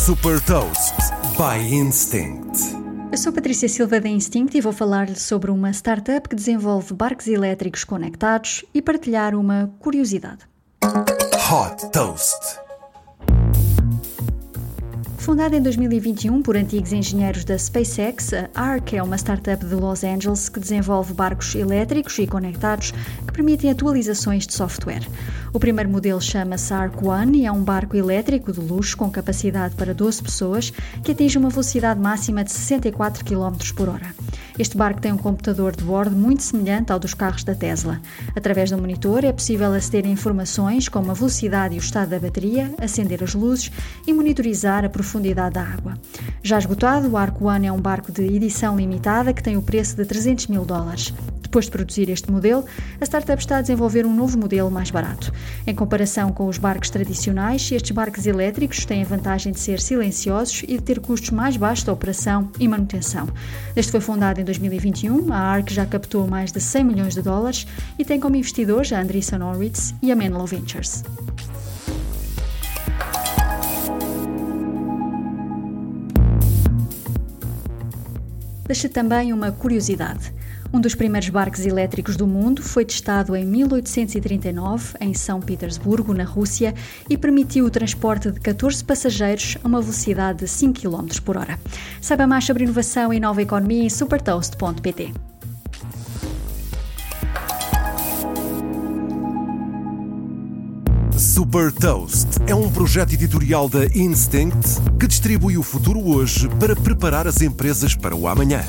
Super Toast by Instinct. Eu sou Patrícia Silva da Instinct e vou falar-lhe sobre uma startup que desenvolve barcos elétricos conectados e partilhar uma curiosidade. Hot Toast. Fundada em 2021 por antigos engenheiros da SpaceX, a ARC é uma startup de Los Angeles que desenvolve barcos elétricos e conectados que permitem atualizações de software. O primeiro modelo chama-se ARC One e é um barco elétrico de luxo com capacidade para 12 pessoas que atinge uma velocidade máxima de 64 km por hora. Este barco tem um computador de bordo muito semelhante ao dos carros da Tesla. Através do monitor é possível aceder a informações como a velocidade e o estado da bateria, acender as luzes e monitorizar a profundidade da água. Já esgotado, o Arco One é um barco de edição limitada que tem o preço de 300 mil dólares. Depois de produzir este modelo, a startup está a desenvolver um novo modelo mais barato. Em comparação com os barcos tradicionais, estes barcos elétricos têm a vantagem de ser silenciosos e de ter custos mais baixos de operação e manutenção. Este foi fundado em 2021, a ARC já captou mais de 100 milhões de dólares e tem como investidores a Andreessen Horowitz e a Menlo Ventures. Deixa também uma curiosidade. Um dos primeiros barcos elétricos do mundo foi testado em 1839 em São Petersburgo, na Rússia, e permitiu o transporte de 14 passageiros a uma velocidade de 5 km por hora. Saiba mais sobre inovação e nova economia em supertoast.pt. Super Toast é um projeto editorial da Instinct que distribui o futuro hoje para preparar as empresas para o amanhã.